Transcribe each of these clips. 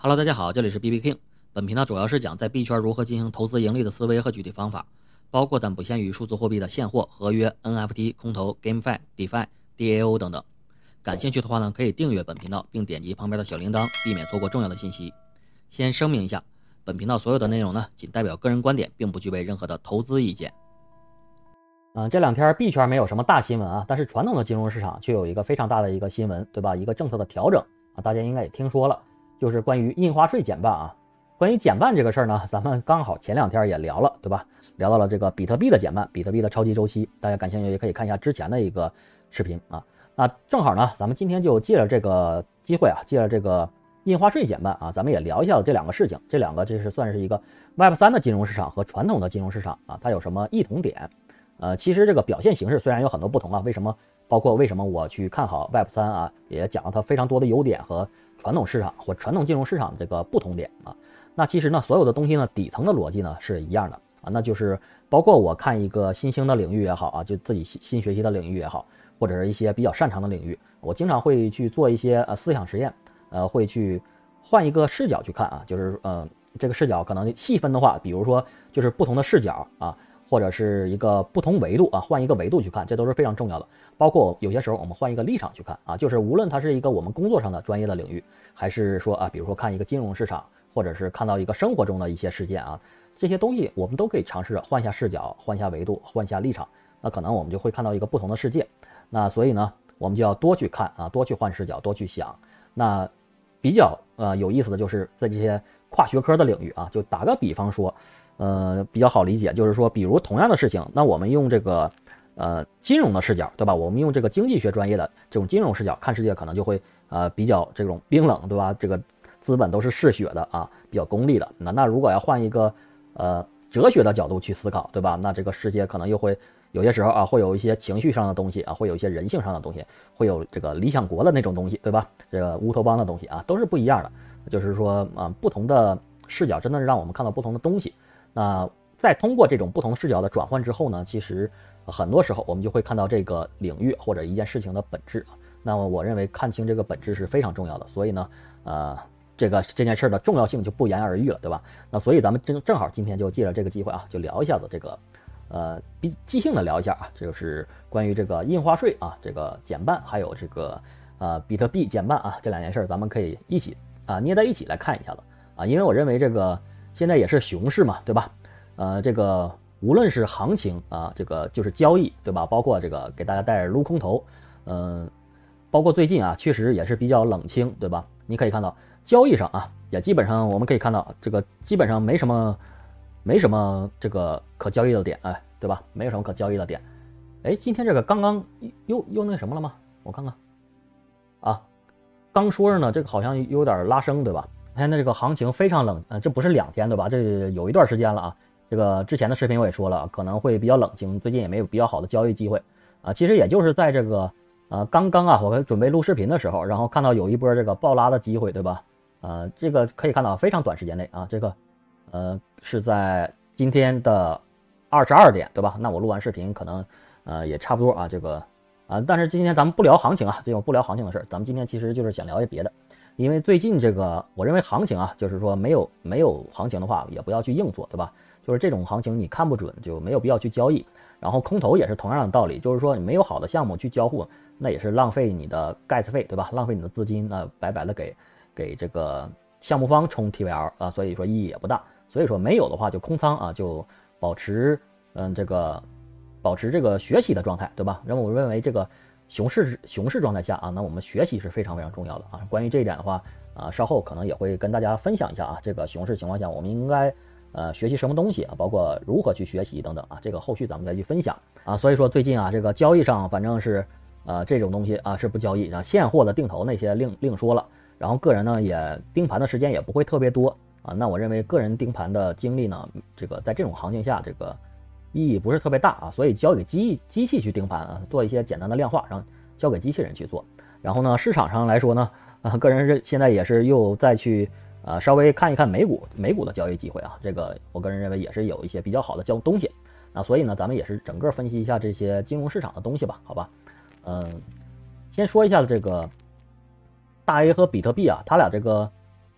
Hello，大家好，这里是 B B King。本频道主要是讲在币圈如何进行投资盈利的思维和具体方法，包括但不限于数字货币的现货、合约、NFT、空投、GameFi、DeFi、DAO 等等。感兴趣的话呢，可以订阅本频道，并点击旁边的小铃铛，避免错过重要的信息。先声明一下，本频道所有的内容呢，仅代表个人观点，并不具备任何的投资意见。嗯，这两天币圈没有什么大新闻啊，但是传统的金融市场却有一个非常大的一个新闻，对吧？一个政策的调整啊，大家应该也听说了，就是关于印花税减半啊。关于减半这个事儿呢，咱们刚好前两天也聊了，对吧？聊到了这个比特币的减半，比特币的超级周期，大家感兴趣也可以看一下之前的一个视频啊。那正好呢，咱们今天就借着这个机会啊，借着这个印花税减半啊，咱们也聊一下这两个事情。这两个这是算是一个 Web 三的金融市场和传统的金融市场啊，它有什么异同点？呃，其实这个表现形式虽然有很多不同啊，为什么？包括为什么我去看好 Web 三啊，也讲了它非常多的优点和传统市场或传统金融市场的这个不同点啊。那其实呢，所有的东西呢，底层的逻辑呢是一样的啊，那就是包括我看一个新兴的领域也好啊，就自己新新学习的领域也好，或者是一些比较擅长的领域，我经常会去做一些呃思想实验，呃，会去换一个视角去看啊，就是呃这个视角可能细分的话，比如说就是不同的视角啊。或者是一个不同维度啊，换一个维度去看，这都是非常重要的。包括有些时候我们换一个立场去看啊，就是无论它是一个我们工作上的专业的领域，还是说啊，比如说看一个金融市场，或者是看到一个生活中的一些事件啊，这些东西我们都可以尝试着换一下视角，换一下维度，换一下立场，那可能我们就会看到一个不同的世界。那所以呢，我们就要多去看啊，多去换视角，多去想。那比较呃有意思的就是在这些跨学科的领域啊，就打个比方说。呃，比较好理解，就是说，比如同样的事情，那我们用这个，呃，金融的视角，对吧？我们用这个经济学专业的这种金融视角看世界，可能就会呃比较这种冰冷，对吧？这个资本都是嗜血的啊，比较功利的。那那如果要换一个呃哲学的角度去思考，对吧？那这个世界可能又会有些时候啊，会有一些情绪上的东西啊，会有一些人性上的东西，会有这个理想国的那种东西，对吧？这个乌托邦的东西啊，都是不一样的。就是说啊，不同的视角真的是让我们看到不同的东西。那在通过这种不同视角的转换之后呢，其实很多时候我们就会看到这个领域或者一件事情的本质啊。那么我认为看清这个本质是非常重要的，所以呢，呃，这个这件事的重要性就不言而喻了，对吧？那所以咱们正正好今天就借着这个机会啊，就聊一下子这个，呃，比即兴的聊一下啊，就是关于这个印花税啊，这个减半，还有这个呃比特币减半啊，这两件事咱们可以一起啊捏在一起来看一下子啊，因为我认为这个。现在也是熊市嘛，对吧？呃，这个无论是行情啊，这个就是交易，对吧？包括这个给大家带着撸空头，嗯，包括最近啊，确实也是比较冷清，对吧？你可以看到交易上啊，也基本上我们可以看到这个基本上没什么，没什么这个可交易的点，哎，对吧？没有什么可交易的点。哎，今天这个刚刚又又那什么了吗？我看看，啊，刚说着呢，这个好像有点拉升，对吧？现在这个行情非常冷，呃，这不是两天对吧？这有一段时间了啊。这个之前的视频我也说了，可能会比较冷清，最近也没有比较好的交易机会啊。其实也就是在这个呃刚刚啊，我准备录视频的时候，然后看到有一波这个暴拉的机会，对吧？呃，这个可以看到非常短时间内啊，这个呃是在今天的二十二点，对吧？那我录完视频可能呃也差不多啊，这个啊，但是今天咱们不聊行情啊，这种不聊行情的事儿，咱们今天其实就是想聊一些别的。因为最近这个，我认为行情啊，就是说没有没有行情的话，也不要去硬做，对吧？就是这种行情你看不准，就没有必要去交易。然后空头也是同样的道理，就是说你没有好的项目去交互，那也是浪费你的盖茨费，对吧？浪费你的资金，那白白的给给这个项目方充 TVL 啊，所以说意义也不大。所以说没有的话就空仓啊，就保持嗯这个保持这个学习的状态，对吧？那么我认为这个。熊市熊市状态下啊，那我们学习是非常非常重要的啊。关于这一点的话，啊，稍后可能也会跟大家分享一下啊。这个熊市情况下，我们应该呃学习什么东西啊？包括如何去学习等等啊。这个后续咱们再去分享啊。所以说最近啊，这个交易上反正是呃这种东西啊是不交易啊。现货的定投那些另另说了。然后个人呢也盯盘的时间也不会特别多啊。那我认为个人盯盘的精力呢，这个在这种行情下这个。意义不是特别大啊，所以交给机机器去盯盘啊，做一些简单的量化，然后交给机器人去做。然后呢，市场上来说呢，啊，个人是现在也是又再去啊稍微看一看美股美股的交易机会啊，这个我个人认为也是有一些比较好的交东西。那所以呢，咱们也是整个分析一下这些金融市场的东西吧，好吧？嗯，先说一下这个大 A 和比特币啊，它俩这个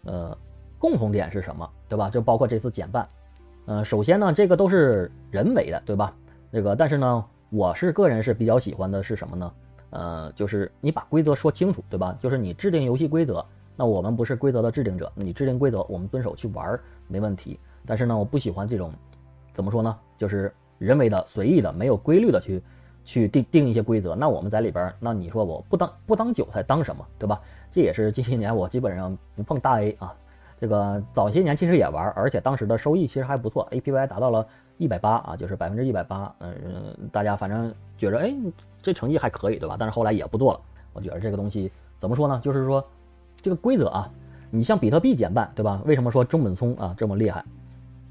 呃共同点是什么，对吧？就包括这次减半，呃，首先呢，这个都是人为的，对吧？这个，但是呢，我是个人是比较喜欢的是什么呢？呃，就是你把规则说清楚，对吧？就是你制定游戏规则，那我们不是规则的制定者，你制定规则，我们遵守去玩没问题。但是呢，我不喜欢这种，怎么说呢？就是人为的、随意的、没有规律的去去定定一些规则。那我们在里边，那你说我不当不当韭菜当什么，对吧？这也是近些年我基本上不碰大 A 啊。这个早些年其实也玩，而且当时的收益其实还不错，APY 达到了一百八啊，就是百分之一百八。嗯，大家反正觉着哎，这成绩还可以，对吧？但是后来也不做了。我觉得这个东西怎么说呢？就是说这个规则啊，你像比特币减半，对吧？为什么说中本聪啊这么厉害？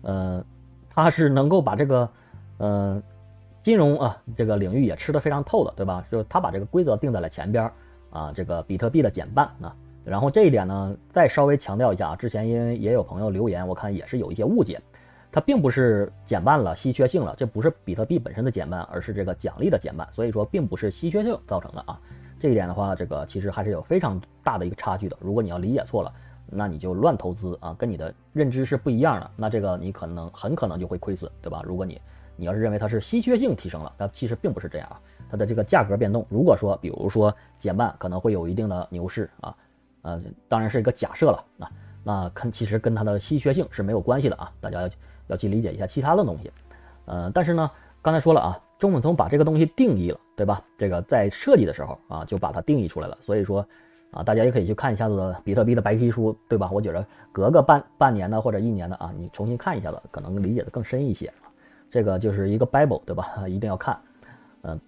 呃，他是能够把这个呃金融啊这个领域也吃得非常透的，对吧？就是他把这个规则定在了前边啊，这个比特币的减半啊。然后这一点呢，再稍微强调一下啊，之前因为也有朋友留言，我看也是有一些误解，它并不是减半了稀缺性了，这不是比特币本身的减半，而是这个奖励的减半，所以说并不是稀缺性造成的啊。这一点的话，这个其实还是有非常大的一个差距的。如果你要理解错了，那你就乱投资啊，跟你的认知是不一样的，那这个你可能很可能就会亏损，对吧？如果你你要是认为它是稀缺性提升了，那其实并不是这样啊，它的这个价格变动，如果说比如说减半可能会有一定的牛市啊。呃，当然是一个假设了啊，那看其实跟它的稀缺性是没有关系的啊，大家要要去理解一下其他的东西。呃，但是呢，刚才说了啊，中本聪把这个东西定义了，对吧？这个在设计的时候啊，就把它定义出来了。所以说啊，大家也可以去看一下子比特币的白皮书，对吧？我觉得隔个半半年的或者一年的啊，你重新看一下子，可能理解的更深一些。这个就是一个 Bible，对吧？一定要看。嗯，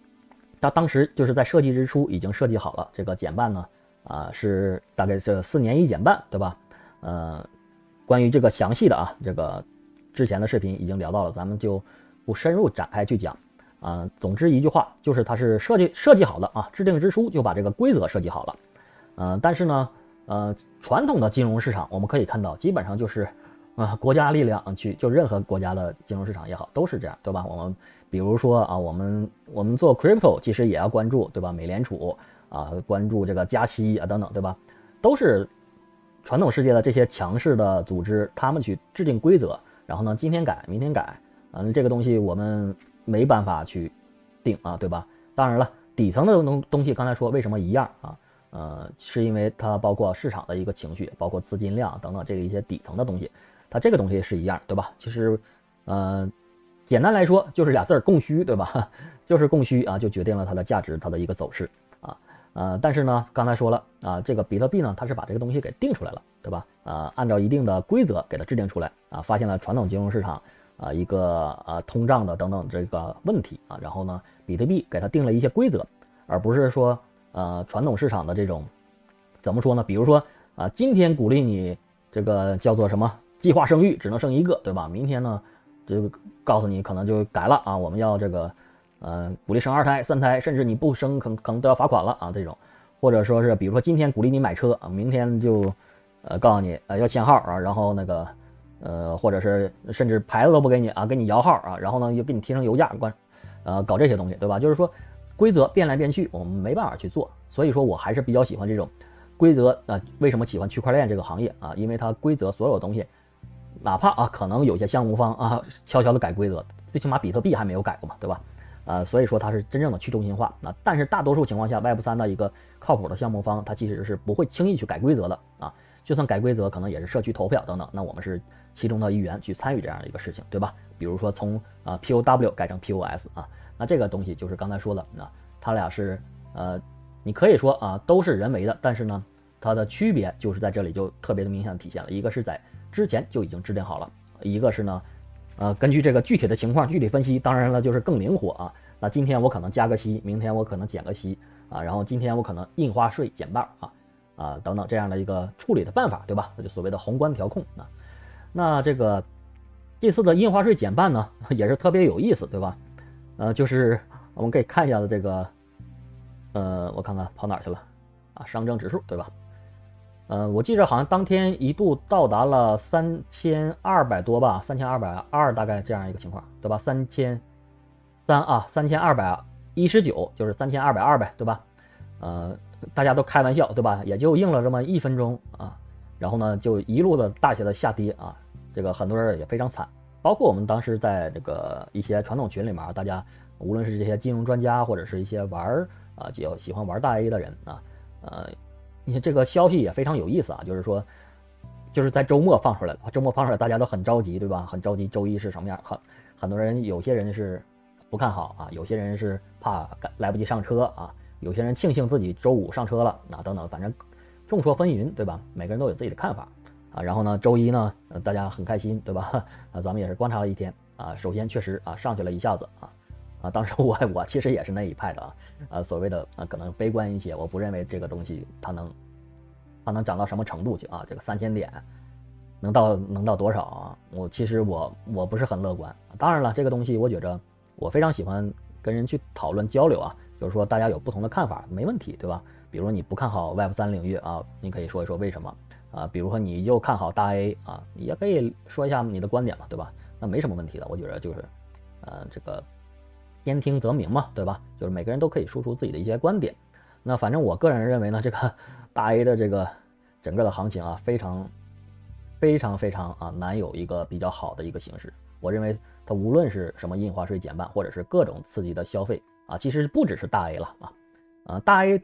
他当时就是在设计之初已经设计好了这个减半呢。啊，是大概是四年一减半，对吧？呃，关于这个详细的啊，这个之前的视频已经聊到了，咱们就不深入展开去讲。啊，总之一句话，就是它是设计设计好的啊，制定之初就把这个规则设计好了。嗯，但是呢，呃，传统的金融市场我们可以看到，基本上就是啊，国家力量去，就任何国家的金融市场也好，都是这样，对吧？我们比如说啊，我们我们做 crypto 其实也要关注，对吧？美联储。啊，关注这个加息啊，等等，对吧？都是传统世界的这些强势的组织，他们去制定规则，然后呢，今天改，明天改，嗯，这个东西我们没办法去定啊，对吧？当然了，底层的东东西，刚才说为什么一样啊？呃，是因为它包括市场的一个情绪，包括资金量等等，这个一些底层的东西，它这个东西是一样，对吧？其实，呃，简单来说就是俩字儿供需，对吧？就是供需啊，就决定了它的价值，它的一个走势。呃，但是呢，刚才说了啊，这个比特币呢，它是把这个东西给定出来了，对吧？呃，按照一定的规则给它制定出来啊，发现了传统金融市场啊一个呃通胀的等等这个问题啊，然后呢，比特币给它定了一些规则，而不是说呃传统市场的这种怎么说呢？比如说啊，今天鼓励你这个叫做什么计划生育只能生一个，对吧？明天呢，就告诉你可能就改了啊，我们要这个。呃，鼓励生二胎、三胎，甚至你不生，可可能都要罚款了啊！这种，或者说是，比如说今天鼓励你买车啊，明天就，呃，告诉你呃要限号啊，然后那个，呃，或者是甚至牌子都不给你啊，给你摇号啊，然后呢又给你提升油价，关，呃，搞这些东西，对吧？就是说规则变来变去，我们没办法去做，所以说我还是比较喜欢这种规则啊。为什么喜欢区块链这个行业啊？因为它规则所有东西，哪怕啊可能有些项目方啊悄悄的改规则，最起码比特币还没有改过嘛，对吧？呃，所以说它是真正的去中心化。那但是大多数情况下，Web 三的一个靠谱的项目方，它其实是不会轻易去改规则的啊。就算改规则，可能也是社区投票等等。那我们是其中的一员去参与这样的一个事情，对吧？比如说从啊 POW 改成 POS 啊，那这个东西就是刚才说的，那它俩是呃，你可以说啊都是人为的，但是呢，它的区别就是在这里就特别的明显体现了。一个是在之前就已经制定好了，一个是呢。呃，根据这个具体的情况具体分析，当然了，就是更灵活啊。那今天我可能加个息，明天我可能减个息啊，然后今天我可能印花税减半啊啊等等这样的一个处理的办法，对吧？那就所谓的宏观调控啊。那这个这次的印花税减半呢，也是特别有意思，对吧？呃，就是我们可以看一下子这个，呃，我看看跑哪去了啊？上证指数，对吧？呃，我记着好像当天一度到达了三千二百多吧，三千二百二大概这样一个情况，对吧？三千三啊，三千二百一十九，就是三千二百二呗，对吧？呃，大家都开玩笑，对吧？也就应了这么一分钟啊，然后呢就一路的大写的下跌啊，这个很多人也非常惨，包括我们当时在这个一些传统群里面，大家无论是这些金融专家或者是一些玩啊就喜欢玩大 A 的人啊，呃，你这个消息也非常有意思啊，就是说。就是在周末放出来了，周末放出来，大家都很着急，对吧？很着急，周一是什么样？很很多人，有些人是不看好啊，有些人是怕来不及上车啊，有些人庆幸自己周五上车了啊，等等，反正众说纷纭，对吧？每个人都有自己的看法啊。然后呢，周一呢，大家很开心，对吧？啊，咱们也是观察了一天啊，首先确实啊，上去了一下子啊啊，当时我我其实也是那一派的啊啊，所谓的啊，可能悲观一些，我不认为这个东西它能。它能涨到什么程度去啊？这个三千点能到能到多少啊？我其实我我不是很乐观。当然了，这个东西我觉着我非常喜欢跟人去讨论交流啊，就是说大家有不同的看法没问题，对吧？比如你不看好 Web 三领域啊，你可以说一说为什么啊？比如说你又看好大 A 啊，也可以说一下你的观点嘛，对吧？那没什么问题的，我觉得就是呃这个兼听则明嘛，对吧？就是每个人都可以说出自己的一些观点。那反正我个人认为呢，这个。大 A 的这个整个的行情啊，非常非常非常啊难有一个比较好的一个形式。我认为它无论是什么印花税减半，或者是各种刺激的消费啊，其实不只是大 A 了啊啊大 A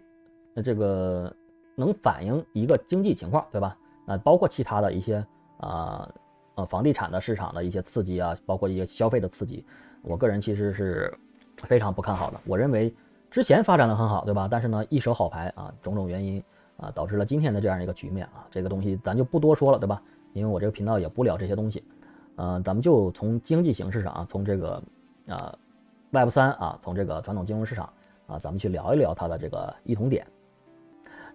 这个能反映一个经济情况，对吧？那包括其他的一些啊呃房地产的市场的一些刺激啊，包括一些消费的刺激，我个人其实是非常不看好的。我认为之前发展的很好，对吧？但是呢，一手好牌啊，种种原因。啊，导致了今天的这样一个局面啊，这个东西咱就不多说了，对吧？因为我这个频道也不聊这些东西，呃，咱们就从经济形势上啊，从这个啊，Web 三啊，从这个传统金融市场啊，咱们去聊一聊它的这个异同点，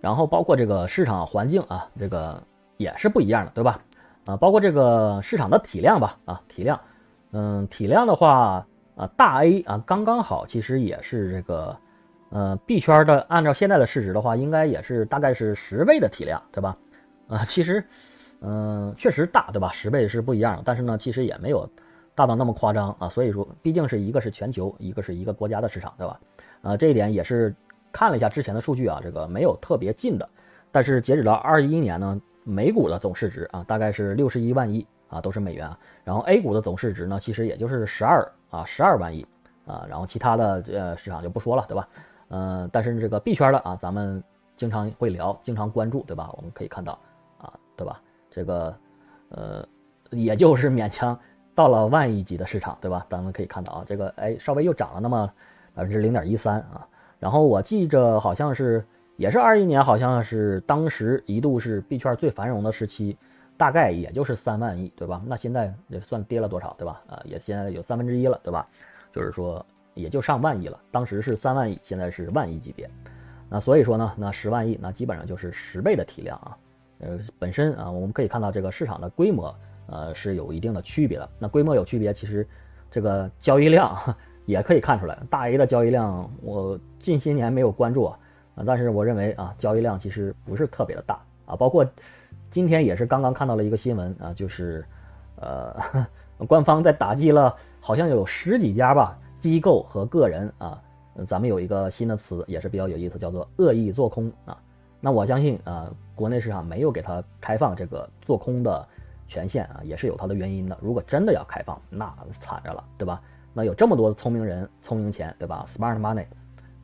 然后包括这个市场环境啊，这个也是不一样的，对吧？啊，包括这个市场的体量吧，啊，体量，嗯，体量的话啊，大 A 啊，刚刚好，其实也是这个。呃，，B 圈的按照现在的市值的话，应该也是大概是十倍的体量，对吧？啊，其实，嗯，确实大，对吧？十倍是不一样的，但是呢，其实也没有大到那么夸张啊。所以说，毕竟是一个是全球，一个是一个国家的市场，对吧？啊，这一点也是看了一下之前的数据啊，这个没有特别近的，但是截止到二一年呢，美股的总市值啊，大概是六十一万亿啊，都是美元啊。然后 A 股的总市值呢，其实也就是十二啊，十二万亿啊。然后其他的呃市场就不说了，对吧？嗯，但是这个币圈的啊，咱们经常会聊，经常关注，对吧？我们可以看到啊，对吧？这个呃，也就是勉强到了万亿级的市场，对吧？咱们可以看到啊，这个哎，稍微又涨了那么百分之零点一三啊。然后我记着好像是也是二一年，好像是当时一度是币圈最繁荣的时期，大概也就是三万亿，对吧？那现在也算跌了多少，对吧？啊，也现在有三分之一了，对吧？就是说。也就上万亿了，当时是三万亿，现在是万亿级别，那所以说呢，那十万亿那基本上就是十倍的体量啊，呃，本身啊，我们可以看到这个市场的规模，呃，是有一定的区别的。那规模有区别，其实这个交易量 也可以看出来。大 A 的交易量，我近些年没有关注啊，但是我认为啊，交易量其实不是特别的大啊。包括今天也是刚刚看到了一个新闻啊，就是呃，官方在打击了，好像有十几家吧。机构和个人啊，咱们有一个新的词也是比较有意思，叫做恶意做空啊。那我相信啊，国内市场没有给他开放这个做空的权限啊，也是有它的原因的。如果真的要开放，那惨着了，对吧？那有这么多的聪明人、聪明钱，对吧？Smart money，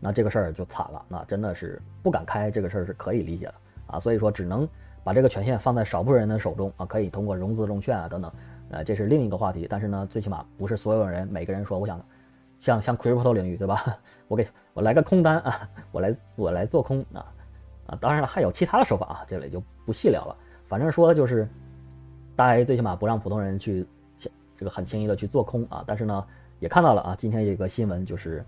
那这个事儿就惨了。那真的是不敢开，这个事儿是可以理解的啊。所以说，只能把这个权限放在少部分人的手中啊，可以通过融资融券啊等等，呃，这是另一个话题。但是呢，最起码不是所有人每个人说，我想。像像 crypto 领域对吧？我给我来个空单啊，我来我来做空啊啊！当然了，还有其他的手法啊，这里就不细聊了。反正说的就是，大 A 最起码不让普通人去这个很轻易的去做空啊。但是呢，也看到了啊，今天有个新闻就是，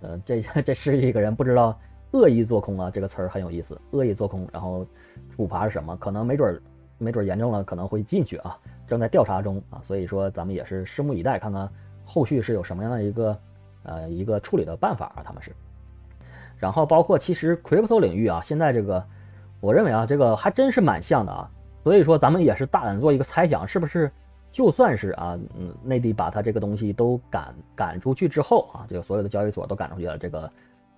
呃，这 这十几个人不知道恶意做空啊，这个词儿很有意思，恶意做空，然后处罚是什么？可能没准儿没准儿严重了，可能会进去啊，正在调查中啊。所以说咱们也是拭目以待，看看。后续是有什么样的一个呃一个处理的办法啊？他们是，然后包括其实 crypto 领域啊，现在这个我认为啊，这个还真是蛮像的啊。所以说咱们也是大胆做一个猜想，是不是就算是啊，嗯，内地把它这个东西都赶赶出去之后啊，这个所有的交易所都赶出去了，这个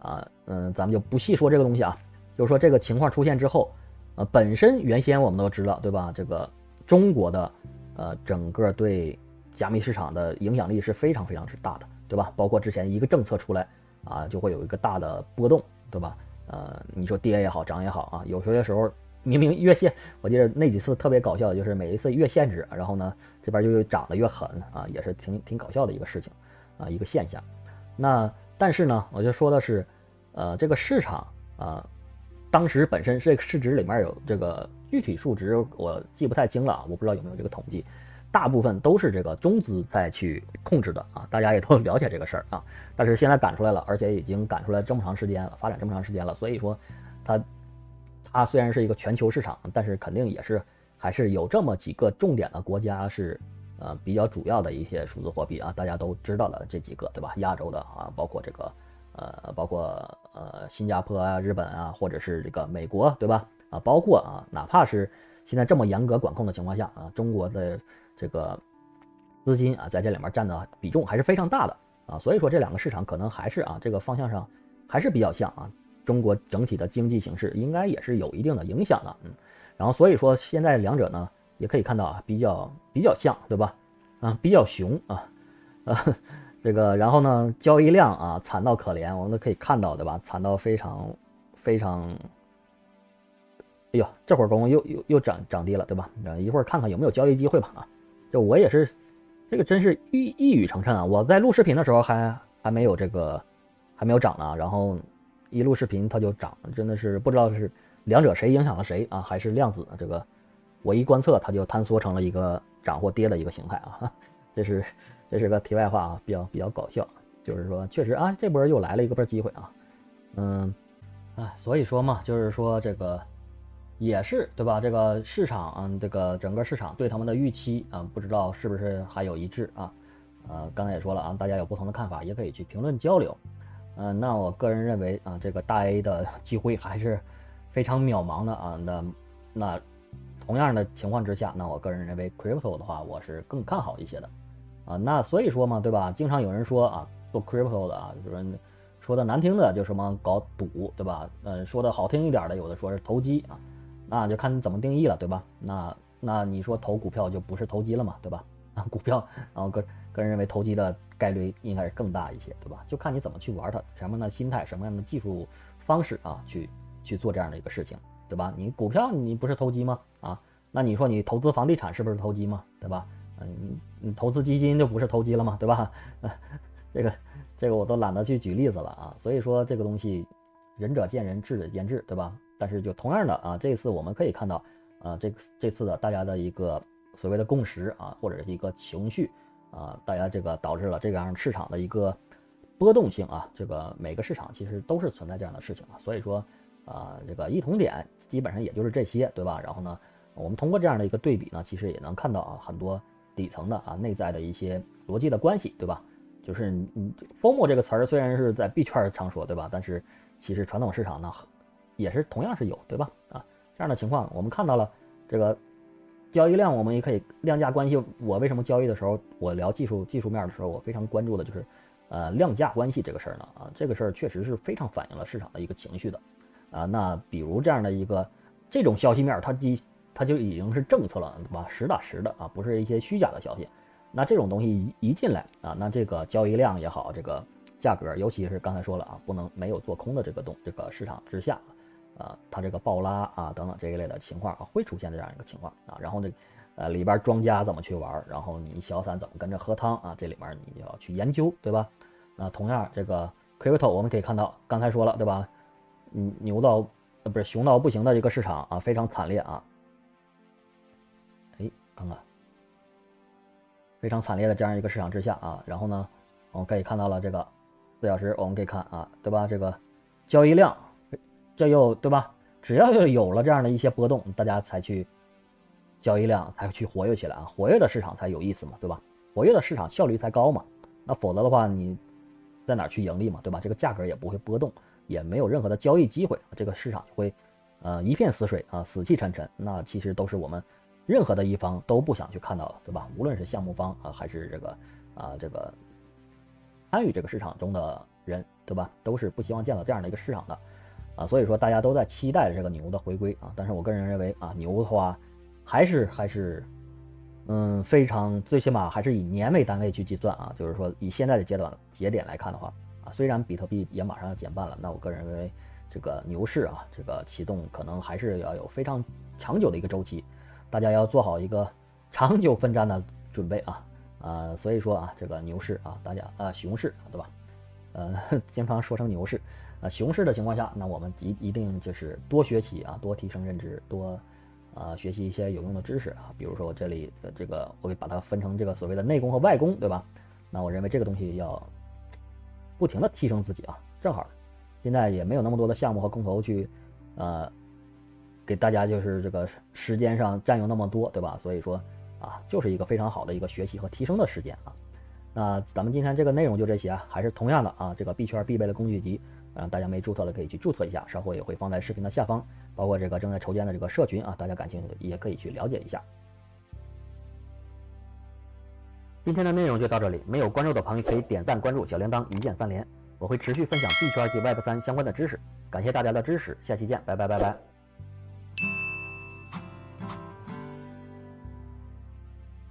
啊，嗯，咱们就不细说这个东西啊，就是说这个情况出现之后，呃，本身原先我们都知道，对吧？这个中国的呃整个对加密市场的影响力是非常非常之大的，对吧？包括之前一个政策出来啊，就会有一个大的波动，对吧？呃，你说跌也好，涨也好啊，有些时候明明越限，我记得那几次特别搞笑，就是每一次越限制，然后呢这边就又涨得越狠啊，也是挺挺搞笑的一个事情啊，一个现象。那但是呢，我就说的是，呃，这个市场啊，当时本身这个市值里面有这个具体数值，我记不太清了啊，我不知道有没有这个统计。大部分都是这个中资在去控制的啊，大家也都了解这个事儿啊。但是现在赶出来了，而且已经赶出来这么长时间了，发展这么长时间了，所以说，它它虽然是一个全球市场，但是肯定也是还是有这么几个重点的国家是呃比较主要的一些数字货币啊，大家都知道的这几个对吧？亚洲的啊，包括这个呃，包括呃新加坡啊、日本啊，或者是这个美国对吧？啊，包括啊，哪怕是现在这么严格管控的情况下啊，中国的。这个资金啊，在这里面占的比重还是非常大的啊，所以说这两个市场可能还是啊，这个方向上还是比较像啊，中国整体的经济形势应该也是有一定的影响的，嗯，然后所以说现在两者呢，也可以看到啊，比较比较像，对吧？啊，比较熊啊，啊，这个然后呢，交易量啊惨到可怜，我们都可以看到，对吧？惨到非常非常。哎呦，这会儿功夫又又又涨涨低了，对吧？一会儿看看有没有交易机会吧。啊，就我也是，这个真是一一语成谶啊！我在录视频的时候还还没有这个还没有涨呢，然后一录视频它就涨，真的是不知道是两者谁影响了谁啊？还是量子这个我一观测它就坍缩成了一个涨或跌的一个形态啊！这是这是个题外话啊，比较比较搞笑，就是说确实啊，这波又来了一个波机会啊，嗯，哎，所以说嘛，就是说这个。也是对吧？这个市场，嗯，这个整个市场对他们的预期啊，不知道是不是还有一致啊？呃，刚才也说了啊，大家有不同的看法，也可以去评论交流。嗯，那我个人认为啊，这个大 A 的机会还是非常渺茫的啊。那那同样的情况之下，那我个人认为 crypto 的话，我是更看好一些的啊。那所以说嘛，对吧？经常有人说啊，做 crypto 的啊，就是说的难听的就什么搞赌，对吧？呃，说的好听一点的，有的说是投机啊。那就看你怎么定义了，对吧？那那你说投股票就不是投机了嘛，对吧？啊，股票，然后个个人认为投机的概率应该是更大一些，对吧？就看你怎么去玩它，什么样的心态，什么样的技术方式啊，去去做这样的一个事情，对吧？你股票你不是投机吗？那你说你投资房地产是不是投机嘛？对吧？嗯，你投资基金就不是投机了吗？对吧？这个这个我都懒得去举例子了啊，所以说这个东西仁者见仁，智者见智，对吧？但是就同样的啊，这次我们可以看到，啊，这这次的大家的一个所谓的共识啊，或者是一个情绪啊，大家这个导致了这样市场的一个波动性啊，这个每个市场其实都是存在这样的事情啊，所以说啊，这个异同点基本上也就是这些，对吧？然后呢，我们通过这样的一个对比呢，其实也能看到啊，很多底层的啊内在的一些逻辑的关系，对吧？就是你 “form” 这个词儿虽然是在币圈常说，对吧？但是其实传统市场呢。也是同样是有，对吧？啊，这样的情况我们看到了，这个交易量我们也可以量价关系。我为什么交易的时候，我聊技术技术面的时候，我非常关注的就是，呃，量价关系这个事儿呢？啊，这个事儿确实是非常反映了市场的一个情绪的，啊，那比如这样的一个这种消息面，它就它就已经是政策了，对吧？实打实的啊，不是一些虚假的消息。那这种东西一一进来啊，那这个交易量也好，这个价格，尤其是刚才说了啊，不能没有做空的这个动这个市场之下。啊，它这个暴拉啊等等这一类的情况啊，会出现这样一个情况啊。然后呢，呃，里边庄家怎么去玩，然后你小散怎么跟着喝汤啊？这里面你要去研究，对吧？那同样这个 crypto 我们可以看到，刚才说了，对吧？嗯，牛到不是熊到不行的一个市场啊，非常惨烈啊。看看，非常惨烈的这样一个市场之下啊，然后呢，我们可以看到了这个四小时，我们可以看啊，对吧？这个交易量。这又对吧？只要有了这样的一些波动，大家才去交易量才去活跃起来啊，活跃的市场才有意思嘛，对吧？活跃的市场效率才高嘛。那否则的话，你在哪去盈利嘛，对吧？这个价格也不会波动，也没有任何的交易机会，这个市场就会呃一片死水啊，死气沉沉。那其实都是我们任何的一方都不想去看到的，对吧？无论是项目方啊，还是这个啊这个参与这个市场中的人，对吧？都是不希望见到这样的一个市场的。啊，所以说大家都在期待这个牛的回归啊。但是我个人认为啊，牛的话还是还是嗯非常最起码还是以年为单位去计算啊，就是说以现在的阶段节点来看的话啊，虽然比特币也马上要减半了，那我个人认为这个牛市啊，这个启动可能还是要有非常长久的一个周期，大家要做好一个长久奋战的准备啊。啊，所以说啊，这个牛市啊，大家啊，熊市对吧？呃，经常说成牛市，啊，熊市的情况下，那我们一一定就是多学习啊，多提升认知，多啊学习一些有用的知识啊。比如说我这里的这个，我给把它分成这个所谓的内功和外功，对吧？那我认为这个东西要不停的提升自己啊。正好现在也没有那么多的项目和空投去，呃，给大家就是这个时间上占用那么多，对吧？所以说。啊，就是一个非常好的一个学习和提升的时间啊。那咱们今天这个内容就这些啊，还是同样的啊，这个币圈必备的工具集，啊，大家没注册的可以去注册一下，稍后也会放在视频的下方，包括这个正在筹建的这个社群啊，大家感兴趣的也可以去了解一下。今天的内容就到这里，没有关注的朋友可以点赞关注小铃铛，一键三连，我会持续分享币圈及 Web 三相关的知识，感谢大家的支持，下期见，拜拜拜拜。